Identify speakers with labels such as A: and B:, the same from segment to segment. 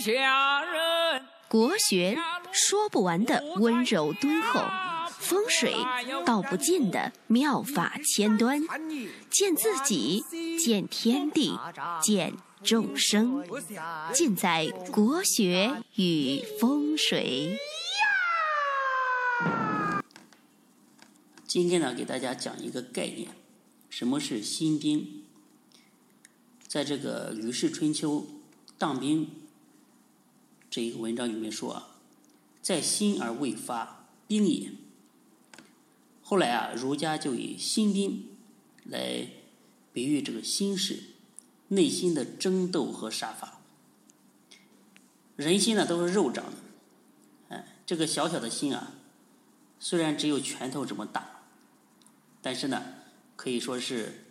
A: 下人。
B: 国学说不完的温柔敦厚，风水道不尽的妙法千端，见自己，见天地，见众生，尽在国学与风水。
C: 今天呢，给大家讲一个概念，什么是新兵？在这个《吕氏春秋·当兵》这一个文章里面说啊，在心而未发，兵也。后来啊，儒家就以心兵来比喻这个心事、内心的争斗和杀伐。人心呢都是肉长的，哎，这个小小的心啊，虽然只有拳头这么大。但是呢，可以说是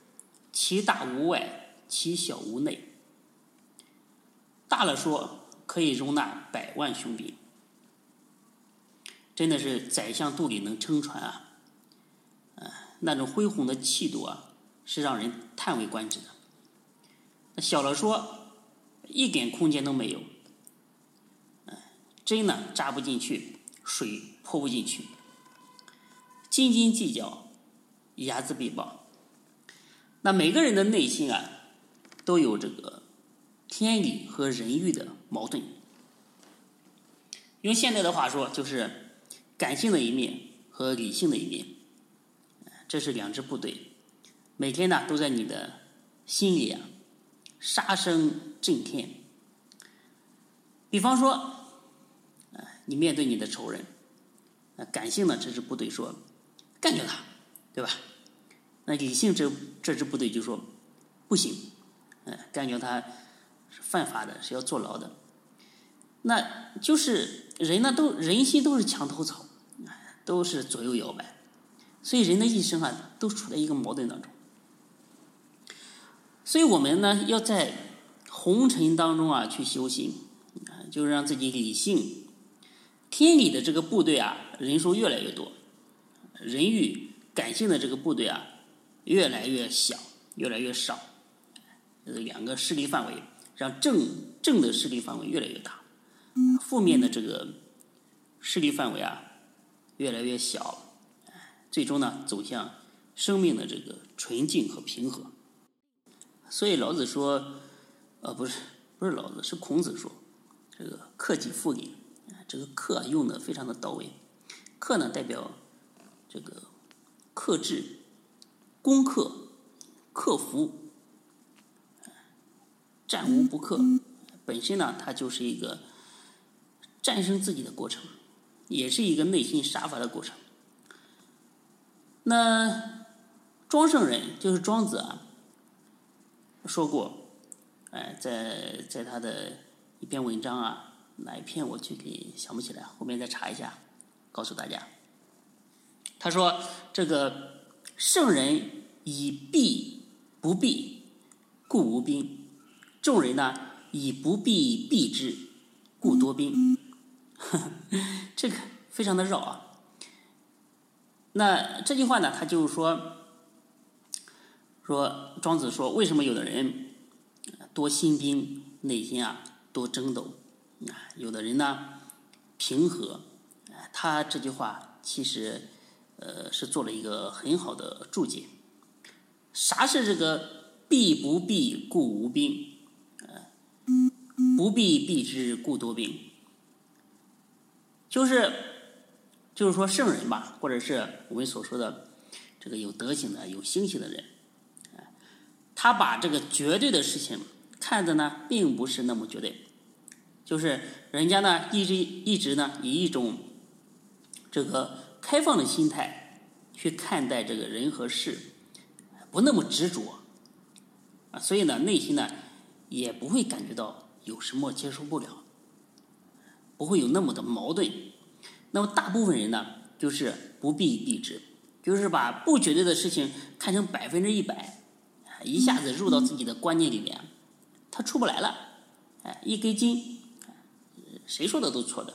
C: 其大无外，其小无内。大了说可以容纳百万雄兵，真的是宰相肚里能撑船啊！呃，那种恢宏的气度啊，是让人叹为观止的。那小了说，一点空间都没有，针呢扎不进去，水泼不进去，斤斤计较。睚眦必报。那每个人的内心啊，都有这个天理和人欲的矛盾。用现代的话说，就是感性的一面和理性的一面，这是两支部队，每天呢都在你的心里啊杀声震天。比方说，你面对你的仇人，感性的这支部队说干掉他。对吧？那理性这这支部队就说不行，哎，干掉他是犯法的，是要坐牢的。那就是人呢，都人心都是墙头草，都是左右摇摆，所以人的一生啊，都处在一个矛盾当中。所以我们呢，要在红尘当中啊去修行，啊，就是让自己理性、天理的这个部队啊，人数越来越多，人欲。感性的这个部队啊，越来越小，越来越少，呃，两个势力范围让正正的势力范围越来越大，负面的这个势力范围啊越来越小，最终呢走向生命的这个纯净和平和。所以老子说，呃，不是不是老子，是孔子说，这个克己复礼，这个克用的非常的到位，克呢代表这个。克制、攻克、克服、战无不克，本身呢，它就是一个战胜自己的过程，也是一个内心杀伐的过程。那庄圣人就是庄子啊，说过，哎，在在他的一篇文章啊，哪一篇我具体想不起来，后面再查一下，告诉大家。他说：“这个圣人以避不避，故无兵；众人呢以不避避之，故多兵。”这个非常的绕啊。那这句话呢，他就是说，说庄子说，为什么有的人多心兵，内心啊多争斗啊？有的人呢平和。他这句话其实。呃，是做了一个很好的注解。啥是这个“必不避，故无兵”？不避避之，故多病。就是，就是说圣人吧，或者是我们所说的这个有德行的、有心性的人，他把这个绝对的事情看的呢，并不是那么绝对。就是人家呢，一直一直呢，以一种这个。开放的心态去看待这个人和事，不那么执着啊，所以呢，内心呢也不会感觉到有什么接受不了，不会有那么的矛盾。那么大部分人呢，就是不避避之，就是把不绝对的事情看成百分之一百，一下子入到自己的观念里面，他出不来了。哎，一根筋，谁说的都错的，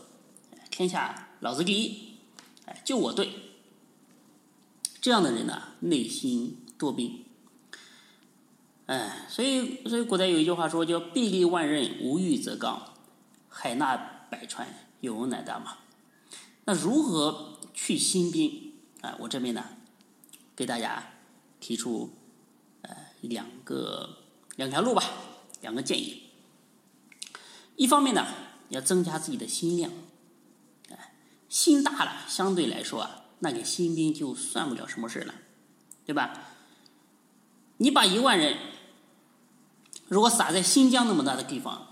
C: 天下老子第一。哎，就我对，这样的人呢，内心多病。哎，所以所以古代有一句话说叫“臂力万仞，无欲则刚”，海纳百川，有容乃大嘛。那如何去新兵啊？我这边呢，给大家提出呃两个两条路吧，两个建议。一方面呢，要增加自己的心量，哎，心大了，相对来说啊，那个新兵就算不了什么事了，对吧？你把一万人如果撒在新疆那么大的地方，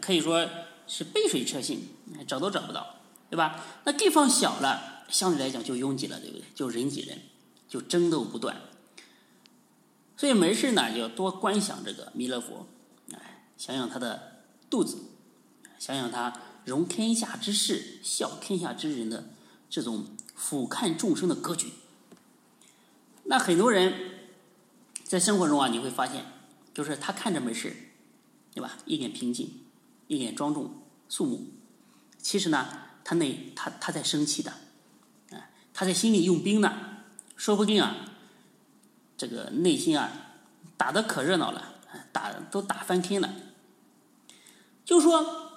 C: 可以说是杯水车薪，找都找不到，对吧？那地方小了，相对来讲就拥挤了，对不对？就人挤人，就争斗不断。所以没事呢，就要多观想这个弥勒佛，哎，想想他的。肚子，想想他容天下之事、笑天下之人的这种俯瞰众生的格局。那很多人在生活中啊，你会发现，就是他看着没事，对吧？一脸平静，一脸庄重肃穆。其实呢，他内他他在生气的，啊，他在心里用兵呢，说不定啊，这个内心啊，打的可热闹了，打都打翻天了。就说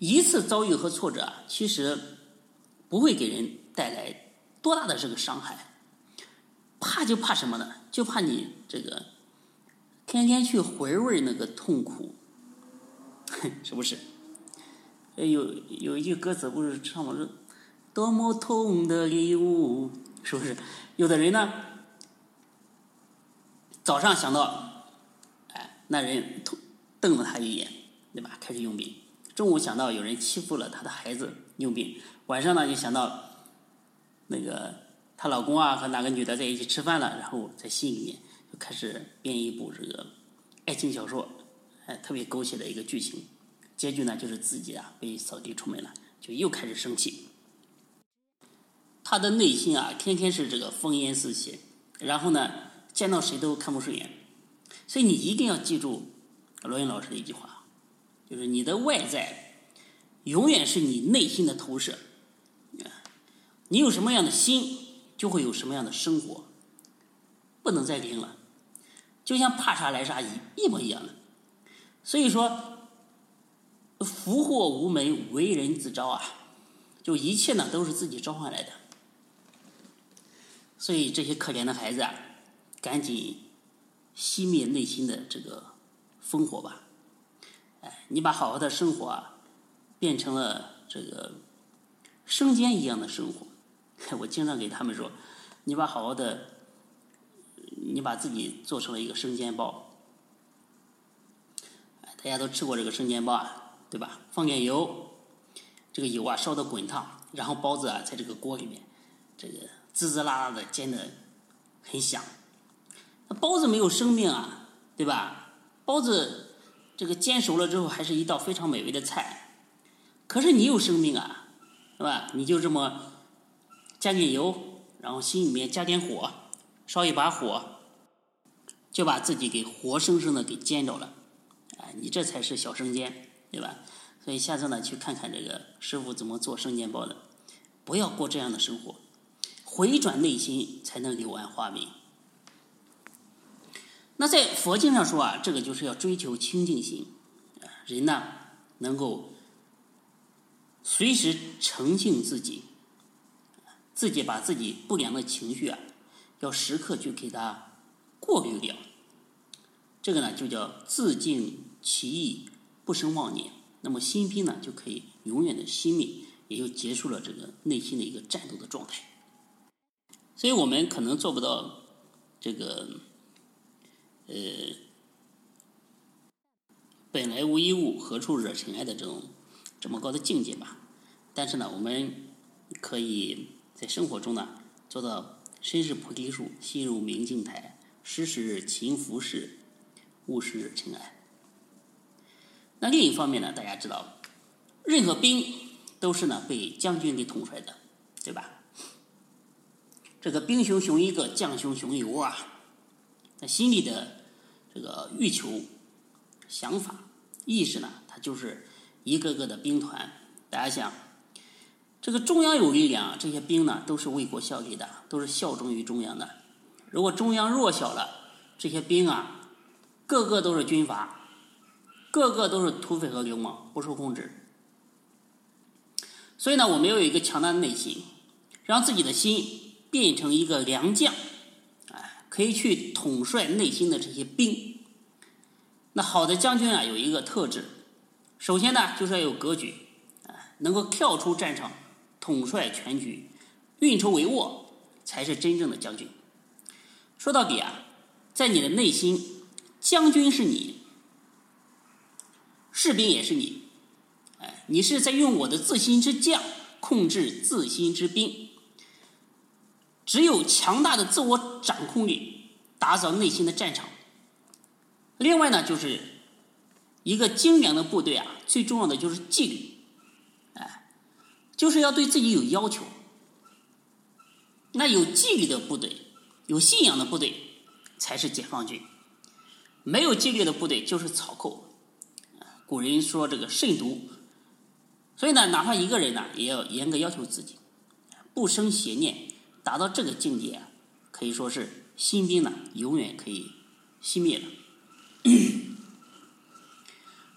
C: 一次遭遇和挫折啊，其实不会给人带来多大的这个伤害。怕就怕什么呢？就怕你这个天天去回味那个痛苦，是不是？有有一句歌词不是唱吗？是多么痛的礼物，是不是？有的人呢，早上想到，哎，那人瞪瞪了他一眼。对吧？开始用兵。中午想到有人欺负了他的孩子，用兵。晚上呢，就想到那个她老公啊和哪个女的在一起吃饭了，然后在心里面就开始编一部这个爱情小说，哎，特别狗血的一个剧情。结局呢，就是自己啊被扫地出门了，就又开始生气。他的内心啊，天天是这个烽烟四起，然后呢，见到谁都看不顺眼。所以你一定要记住罗云老师的一句话。就是你的外在，永远是你内心的投射。你有什么样的心，就会有什么样的生活，不能再听了。就像怕啥来啥一一模一样的。所以说，福祸无门，为人自招啊！就一切呢，都是自己召唤来的。所以这些可怜的孩子啊，赶紧熄灭内心的这个烽火吧。哎你把好好的生活啊，变成了这个生煎一样的生活。我经常给他们说，你把好好的，你把自己做成了一个生煎包。大家都吃过这个生煎包啊，对吧？放点油，这个油啊烧的滚烫，然后包子啊在这个锅里面，这个滋滋啦啦的煎的很响。那包子没有生命啊，对吧？包子。这个煎熟了之后，还是一道非常美味的菜。可是你有生命啊，是吧？你就这么加点油，然后心里面加点火，烧一把火，就把自己给活生生的给煎着了。哎，你这才是小生煎，对吧？所以下次呢，去看看这个师傅怎么做生煎包的。不要过这样的生活，回转内心才能柳暗花明。那在佛经上说啊，这个就是要追求清净心，人呢能够随时澄清自己，自己把自己不良的情绪啊，要时刻去给它过滤掉。这个呢就叫自净其意，不生妄念。那么心兵呢就可以永远的熄灭，也就结束了这个内心的一个战斗的状态。所以我们可能做不到这个。呃，本来无一物，何处惹尘埃的这种这么高的境界吧。但是呢，我们可以在生活中呢做到身是菩提树，心如明镜台，时时勤拂拭，勿使尘埃。那另一方面呢，大家知道，任何兵都是呢被将军给统帅的，对吧？这个兵熊熊一个，将熊熊一窝啊。那心里的。这个欲求、想法、意识呢，它就是一个个的兵团。大家想，这个中央有力量，这些兵呢都是为国效力的，都是效忠于中央的。如果中央弱小了，这些兵啊，个个都是军阀，个个都是土匪和流氓，不受控制。所以呢，我们要有一个强大的内心，让自己的心变成一个良将，哎，可以去统帅内心的这些兵。那好的将军啊，有一个特质，首先呢，就是要有格局，啊，能够跳出战场，统帅全局，运筹帷幄，才是真正的将军。说到底啊，在你的内心，将军是你，士兵也是你。哎，你是在用我的自心之将控制自心之兵。只有强大的自我掌控力，打扫内心的战场。另外呢，就是一个精良的部队啊，最重要的就是纪律，哎，就是要对自己有要求。那有纪律的部队，有信仰的部队，才是解放军。没有纪律的部队就是草寇。古人说这个慎独。所以呢，哪怕一个人呢，也要严格要求自己，不生邪念，达到这个境界啊，可以说是新兵呢，永远可以熄灭了。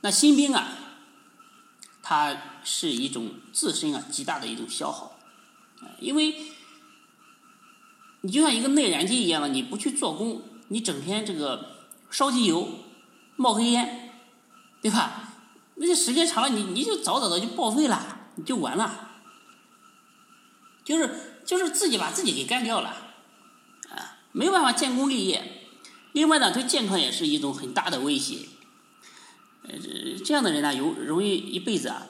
C: 那新兵啊，它是一种自身啊极大的一种消耗，因为你就像一个内燃机一样的，你不去做工，你整天这个烧机油、冒黑烟，对吧？那就时间长了，你你就早早的就报废了，你就完了，就是就是自己把自己给干掉了，啊，没有办法建功立业。另外呢，对健康也是一种很大的威胁。呃，这样的人呢，有容易一辈子啊，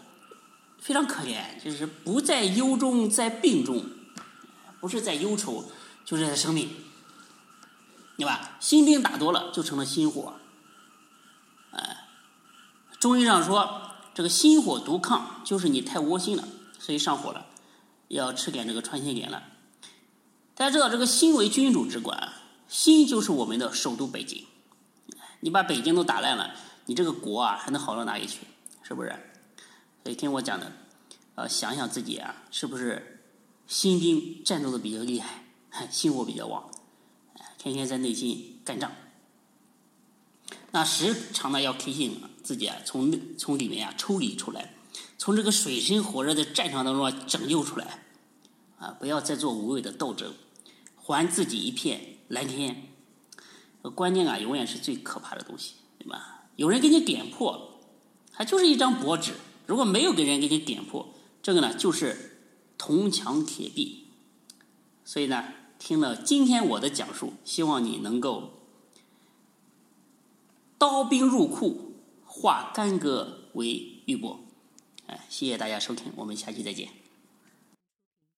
C: 非常可怜，就是不在忧中，在病中，不是在忧愁，就是在生病，对吧？心病打多了，就成了心火。哎中医上说，这个心火独亢，就是你太窝心了，所以上火了，要吃点这个穿心莲了。大家知道，这个心为君主之官，心就是我们的首都北京。你把北京都打烂了，你这个国啊还能好到哪里去？是不是？所以听我讲的，呃，想想自己啊，是不是心兵战斗的比较厉害，心火比较旺，天天在内心干仗。那时常呢要提醒自己啊，从从里面啊抽离出来，从这个水深火热的战场当中啊拯救出来，啊，不要再做无谓的斗争，还自己一片蓝天。观念啊，永远是最可怕的东西，对吧？有人给你点破，它就是一张薄纸；如果没有给人给你点破，这个呢就是铜墙铁壁。所以呢，听了今天我的讲述，希望你能够。刀兵入库，化干戈为玉帛。哎，谢谢大家收听，我们下期再见。